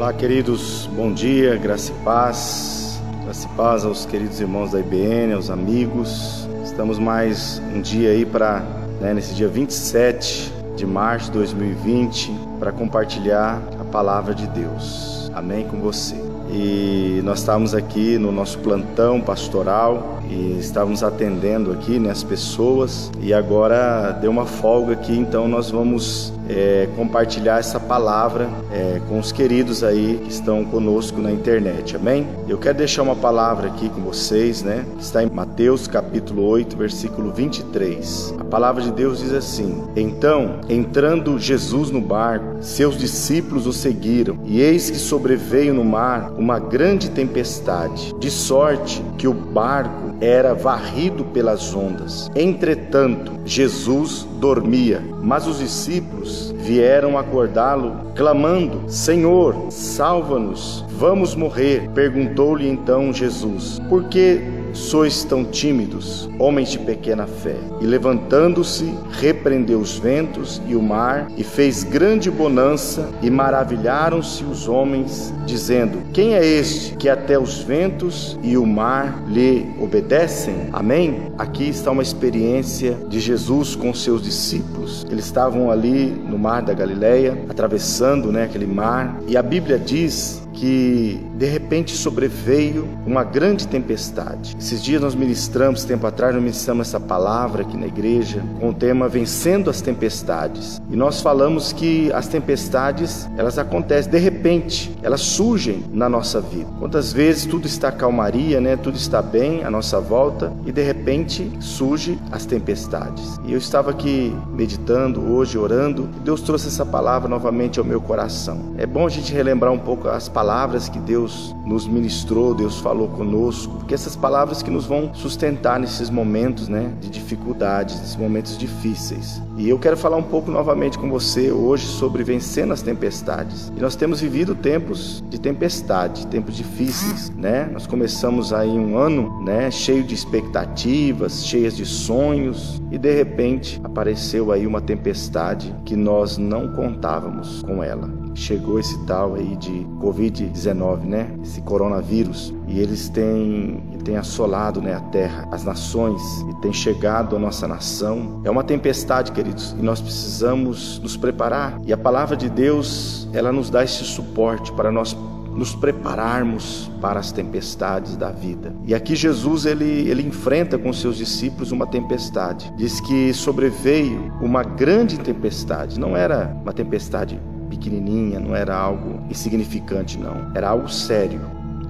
Olá, queridos, bom dia, graça e paz. Graça e paz aos queridos irmãos da IBN, aos amigos. Estamos mais um dia aí para, né, nesse dia 27 de março de 2020, para compartilhar a palavra de Deus. Amém com você. E nós estávamos aqui no nosso plantão pastoral e estávamos atendendo aqui né, as pessoas e agora deu uma folga aqui, então nós vamos é, compartilhar essa palavra é, com os queridos aí que estão conosco na internet, amém? Eu quero deixar uma palavra aqui com vocês, né? Está em Mateus capítulo 8, versículo 23. A palavra de Deus diz assim: Então, entrando Jesus no barco, seus discípulos o seguiram, e eis que sobreveio no mar uma grande tempestade, de sorte que o barco era varrido pelas ondas. Entretanto, Jesus dormia, mas os discípulos vieram acordá-lo, clamando: Senhor, salva-nos, vamos morrer. Perguntou-lhe então Jesus: Por que sois tão tímidos, homens de pequena fé? E levantando-se, repreendeu os ventos e o mar, e fez grande bonança, e maravilharam-se os homens, dizendo: Quem é este que até os ventos e o mar lhe obedecem? Amém? Aqui está uma experiência de Jesus com seus discípulos. Eles estavam ali no mar da Galileia, atravessando né, aquele mar, e a Bíblia diz que de repente sobreveio uma grande tempestade. Esses dias nós ministramos, tempo atrás, nós ministramos essa palavra aqui na igreja com o tema Vencendo as Tempestades. E nós falamos que as tempestades, elas acontecem de repente, elas surgem na nossa vida. Quantas vezes tudo está calmaria, né? Tudo está bem à nossa volta e de repente surge as tempestades. E eu estava aqui meditando hoje, orando, e Deus trouxe essa palavra novamente ao meu coração. É bom a gente relembrar um pouco as palavras palavras que Deus nos ministrou, Deus falou conosco, porque essas palavras que nos vão sustentar nesses momentos, né, de dificuldades, nesses momentos difíceis. E eu quero falar um pouco novamente com você hoje sobre vencendo as tempestades. E nós temos vivido tempos de tempestade, tempos difíceis, né? Nós começamos aí um ano, né, cheio de expectativas, cheias de sonhos, e de repente apareceu aí uma tempestade que nós não contávamos com ela chegou esse tal aí de Covid-19, né? Esse coronavírus. E eles têm, têm assolado né, a terra, as nações, e tem chegado à nossa nação. É uma tempestade, queridos, e nós precisamos nos preparar. E a palavra de Deus, ela nos dá esse suporte para nós nos prepararmos para as tempestades da vida. E aqui Jesus ele, ele enfrenta com seus discípulos uma tempestade. Diz que sobreveio uma grande tempestade. Não era uma tempestade pequenininha, não era algo insignificante, não. Era algo sério.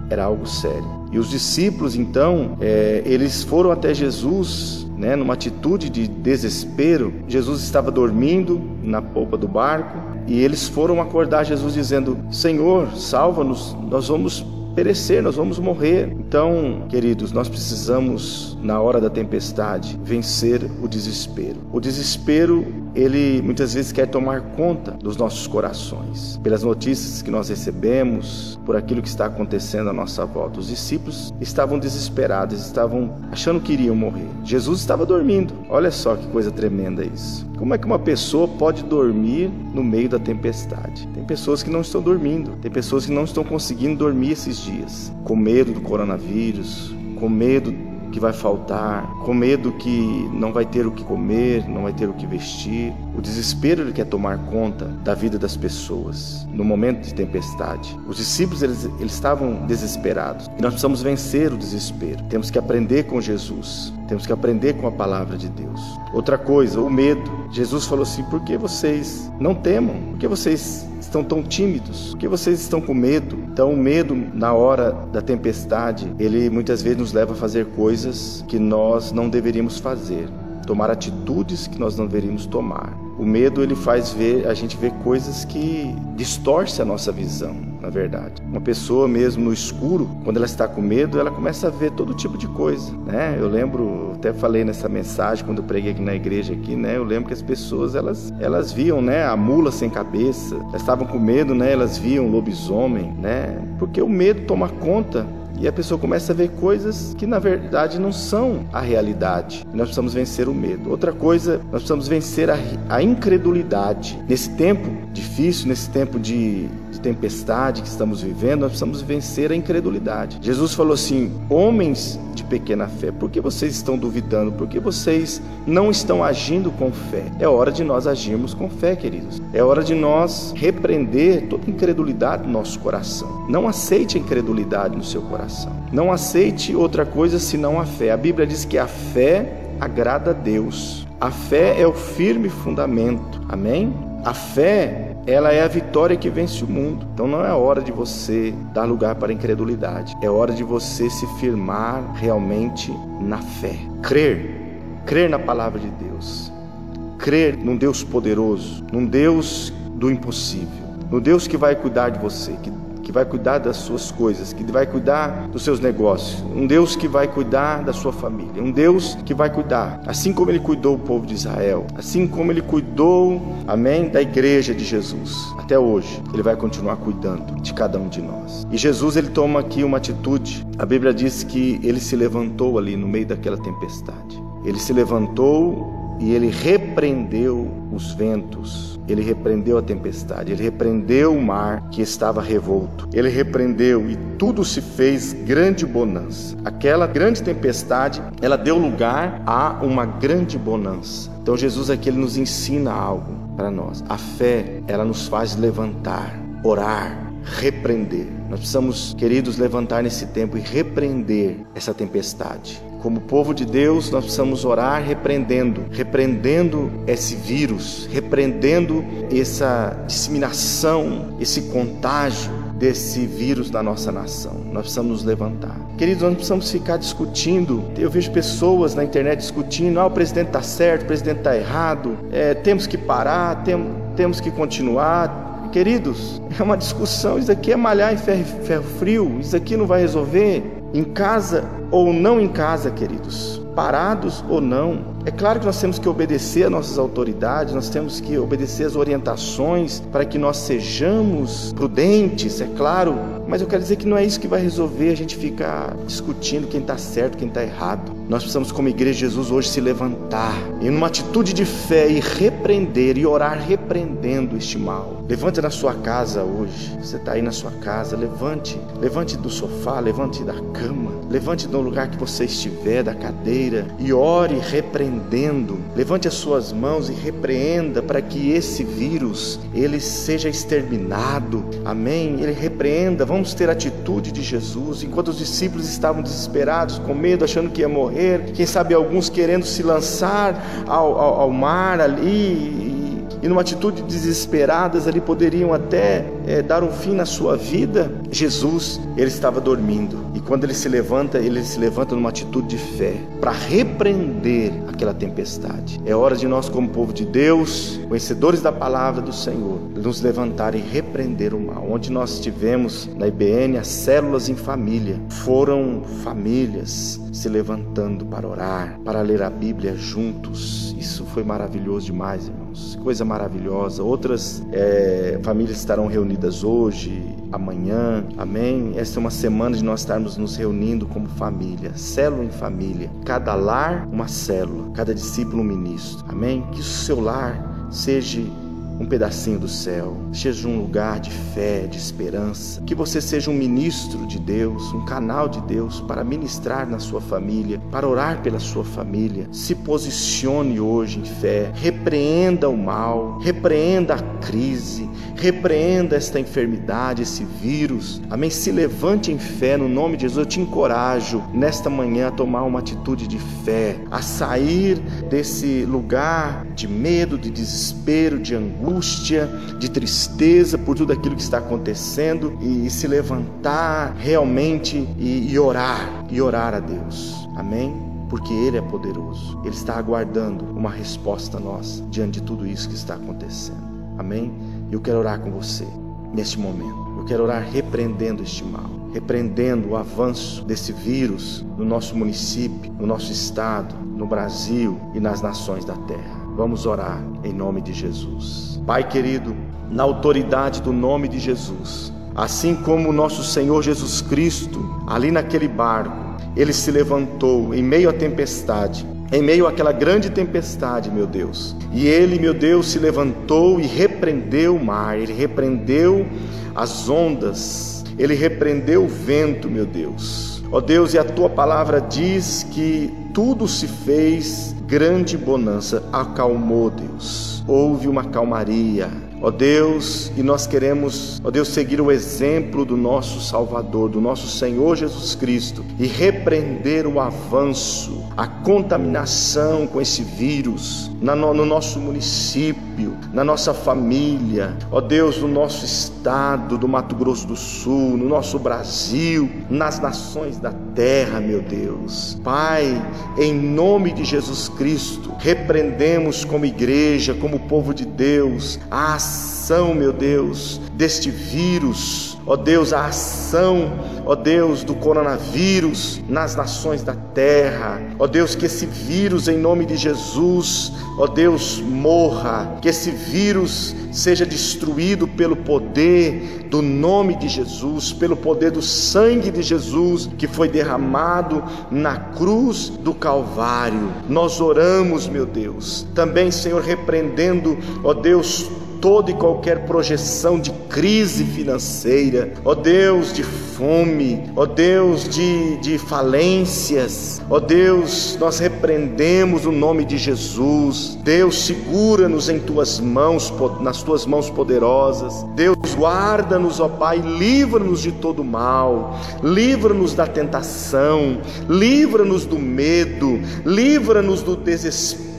Era algo sério. E os discípulos, então, é, eles foram até Jesus, né, numa atitude de desespero. Jesus estava dormindo na polpa do barco e eles foram acordar Jesus dizendo: Senhor, salva-nos, nós vamos perecer, nós vamos morrer. Então, queridos, nós precisamos, na hora da tempestade, vencer o desespero. O desespero, ele muitas vezes quer tomar conta dos nossos corações, pelas notícias que nós recebemos, por aquilo que está acontecendo à nossa volta. Os discípulos estavam desesperados, estavam achando que iriam morrer. Jesus estava dormindo. Olha só que coisa tremenda isso. Como é que uma pessoa pode dormir no meio da tempestade? Tem pessoas que não estão dormindo, tem pessoas que não estão conseguindo dormir esses dias, com medo do coronavírus, com medo que vai faltar, com medo que não vai ter o que comer, não vai ter o que vestir. O desespero ele quer tomar conta da vida das pessoas no momento de tempestade. Os discípulos eles, eles estavam desesperados e nós precisamos vencer o desespero. Temos que aprender com Jesus. Temos que aprender com a palavra de Deus. Outra coisa, o medo. Jesus falou assim: por que vocês não temam? Por que vocês estão tão tímidos? Por que vocês estão com medo? Então, o medo na hora da tempestade, ele muitas vezes nos leva a fazer coisas que nós não deveríamos fazer, tomar atitudes que nós não deveríamos tomar. O medo ele faz ver a gente ver coisas que distorce a nossa visão, na verdade. Uma pessoa mesmo no escuro, quando ela está com medo, ela começa a ver todo tipo de coisa, né? Eu lembro, até falei nessa mensagem quando eu preguei aqui na igreja aqui, né? Eu lembro que as pessoas elas elas viam, né, a mula sem cabeça. Elas estavam com medo, né? Elas viam lobisomem, né? Porque o medo toma conta E a pessoa começa a ver coisas que na verdade não são a realidade. E nós precisamos vencer o medo. Outra coisa, nós precisamos vencer a, a incredulidade. Nesse tempo difícil, nesse tempo de, de tempestade que estamos vivendo, nós precisamos vencer a incredulidade. Jesus falou assim: homens de pequena fé, por que vocês estão duvidando? Por que vocês não estão agindo com fé? É hora de nós agirmos com fé, queridos. É hora de nós repreender toda incredulidade no nosso coração. Não aceite a incredulidade no seu coração. Não aceite outra coisa senão a fé. A Bíblia diz que a fé agrada a Deus. A fé é o firme fundamento. Amém? A fé ela é a vitória que vence o mundo. Então não é hora de você dar lugar para a incredulidade. É hora de você se firmar realmente na fé. Crer, crer na palavra de Deus. Crer num Deus poderoso, num Deus do impossível, no Deus que vai cuidar de você, que que vai cuidar das suas coisas, que vai cuidar dos seus negócios, um Deus que vai cuidar da sua família, um Deus que vai cuidar, assim como ele cuidou o povo de Israel, assim como ele cuidou, amém, da igreja de Jesus. Até hoje, ele vai continuar cuidando de cada um de nós. E Jesus ele toma aqui uma atitude. A Bíblia diz que ele se levantou ali no meio daquela tempestade. Ele se levantou e ele repreendeu os ventos, ele repreendeu a tempestade, ele repreendeu o mar que estava revolto, ele repreendeu e tudo se fez grande bonança. Aquela grande tempestade, ela deu lugar a uma grande bonança. Então Jesus aqui ele nos ensina algo para nós. A fé, ela nos faz levantar, orar, repreender. Nós precisamos, queridos, levantar nesse tempo e repreender essa tempestade. Como povo de Deus, nós precisamos orar repreendendo, repreendendo esse vírus, repreendendo essa disseminação, esse contágio desse vírus na nossa nação. Nós precisamos nos levantar. Queridos, nós não precisamos ficar discutindo. Eu vejo pessoas na internet discutindo: ah, o presidente está certo, o presidente está errado, é, temos que parar, tem, temos que continuar. Queridos, é uma discussão. Isso aqui é malhar em ferro, ferro frio. Isso aqui não vai resolver. Em casa ou não em casa, queridos, parados ou não. É claro que nós temos que obedecer às nossas autoridades, nós temos que obedecer às orientações para que nós sejamos prudentes, é claro, mas eu quero dizer que não é isso que vai resolver a gente ficar discutindo quem está certo, quem está errado. Nós precisamos, como igreja de Jesus, hoje se levantar e numa atitude de fé e repreender e orar repreendendo este mal. Levante na sua casa hoje. Você está aí na sua casa, levante, levante do sofá, levante da cama, levante do lugar que você estiver, da cadeira, e ore repreendendo. Levante as suas mãos e repreenda para que esse vírus ele seja exterminado. Amém. Ele repreenda. Vamos ter a atitude de Jesus. Enquanto os discípulos estavam desesperados, com medo, achando que ia morrer, quem sabe alguns querendo se lançar ao, ao, ao mar ali e numa atitude desesperadas ali poderiam até é, dar um fim na sua vida, Jesus, ele estava dormindo. E quando ele se levanta, ele se levanta numa atitude de fé para repreender aquela tempestade. É hora de nós, como povo de Deus, conhecedores da palavra do Senhor, nos levantar e repreender o mal. Onde nós tivemos na IBN as células em família, foram famílias se levantando para orar, para ler a Bíblia juntos. Isso foi maravilhoso demais, irmãos. Coisa maravilhosa. Outras é, famílias estarão reunidas hoje, amanhã. Amém? Esta é uma semana de nós estarmos nos reunindo como família, célula em família. Cada lar, uma célula. Cada discípulo, um ministro. Amém? Que o seu lar seja um pedacinho do céu, seja um lugar de fé, de esperança, que você seja um ministro de Deus, um canal de Deus para ministrar na sua família, para orar pela sua família. Se posicione hoje em fé, repreenda o mal, repreenda a crise, repreenda esta enfermidade, esse vírus. Amém? Se levante em fé no nome de Jesus. Eu te encorajo nesta manhã a tomar uma atitude de fé, a sair desse lugar de medo, de desespero, de angústia angústia, de tristeza por tudo aquilo que está acontecendo e se levantar realmente e, e orar, e orar a Deus. Amém? Porque Ele é poderoso. Ele está aguardando uma resposta nossa diante de tudo isso que está acontecendo. Amém? Eu quero orar com você neste momento. Eu quero orar repreendendo este mal, repreendendo o avanço desse vírus no nosso município, no nosso estado, no Brasil e nas nações da terra. Vamos orar em nome de Jesus. Pai querido, na autoridade do nome de Jesus, Assim como nosso Senhor Jesus Cristo, ali naquele barco, ele se levantou em meio à tempestade, em meio àquela grande tempestade, meu Deus. E ele, meu Deus, se levantou e repreendeu o mar, ele repreendeu as ondas, ele repreendeu o vento, meu Deus. Ó Deus, e a tua palavra diz que tudo se fez grande bonança, acalmou Deus. Houve uma calmaria, Ó Deus, e nós queremos, ó Deus, seguir o exemplo do nosso Salvador, do nosso Senhor Jesus Cristo e repreender o avanço, a contaminação com esse vírus no nosso município, na nossa família, ó Deus, no nosso estado do Mato Grosso do Sul, no nosso Brasil, nas nações da terra, meu Deus. Pai, em nome de Jesus Cristo, repreendemos como igreja, como povo de Deus, a ação, meu Deus, deste vírus, ó Deus, a ação, ó Deus, do coronavírus nas nações da terra, ó Deus, que esse vírus, em nome de Jesus, ó Deus, morra, que esse vírus seja destruído pelo poder do nome de Jesus, pelo poder do sangue de Jesus que foi derramado na cruz do Calvário. Nós oramos, meu Deus, também, Senhor, repreendendo, ó Deus, toda e qualquer projeção de crise financeira, ó Deus, de fome, ó Deus, de, de falências, ó Deus, nós repreendemos o nome de Jesus. Deus, segura-nos em tuas mãos, nas tuas mãos poderosas. Deus, guarda-nos, ó Pai, livra-nos de todo mal, livra-nos da tentação, livra-nos do medo, livra-nos do desespero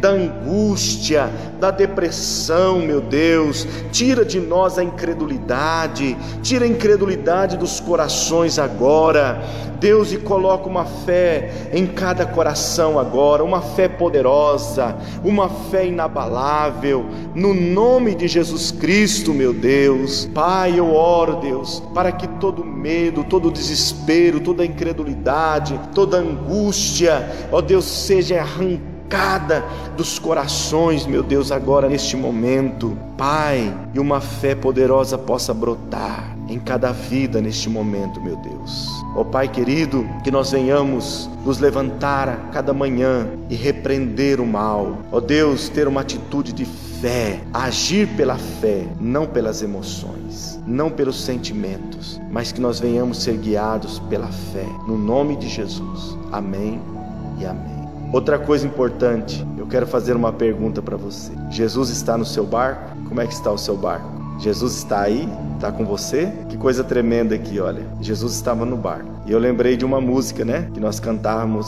da angústia, da depressão, meu Deus. Tira de nós a incredulidade, tira a incredulidade dos corações agora. Deus, e coloca uma fé em cada coração agora, uma fé poderosa, uma fé inabalável, no nome de Jesus Cristo, meu Deus. Pai, eu oro, Deus, para que todo medo, todo desespero, toda incredulidade, toda angústia, ó Deus, seja arrancada cada dos corações, meu Deus, agora neste momento, Pai, e uma fé poderosa possa brotar em cada vida neste momento, meu Deus. Ó oh, Pai querido, que nós venhamos nos levantar a cada manhã e repreender o mal. Ó oh, Deus, ter uma atitude de fé, agir pela fé, não pelas emoções, não pelos sentimentos, mas que nós venhamos ser guiados pela fé. No nome de Jesus. Amém e amém. Outra coisa importante, eu quero fazer uma pergunta para você. Jesus está no seu barco? Como é que está o seu barco? Jesus está aí? Está com você? Que coisa tremenda aqui, olha. Jesus estava no barco. E eu lembrei de uma música, né? Que nós cantávamos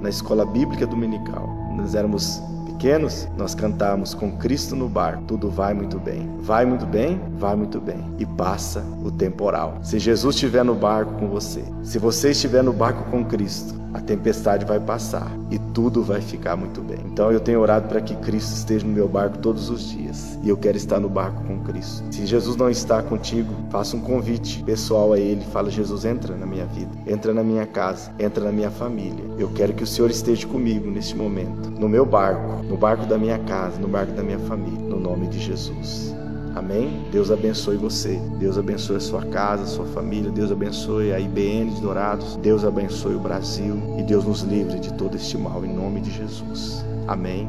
na escola bíblica dominical. Nós éramos pequenos, nós cantávamos com Cristo no barco, tudo vai muito bem. Vai muito bem, vai muito bem. E passa o temporal. Se Jesus estiver no barco com você, se você estiver no barco com Cristo, a tempestade vai passar e tudo vai ficar muito bem. Então eu tenho orado para que Cristo esteja no meu barco todos os dias e eu quero estar no barco com Cristo. Se Jesus não está contigo, faça um convite pessoal a Ele. Fala, Jesus, entra na minha vida, entra na minha casa, entra na minha família. Eu quero que o Senhor esteja comigo neste momento, no meu barco, no barco da minha casa, no barco da minha família, no nome de Jesus. Amém? Deus abençoe você. Deus abençoe a sua casa, a sua família. Deus abençoe a IBN de Dourados. Deus abençoe o Brasil. E Deus nos livre de todo este mal em nome de Jesus. Amém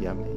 e amém.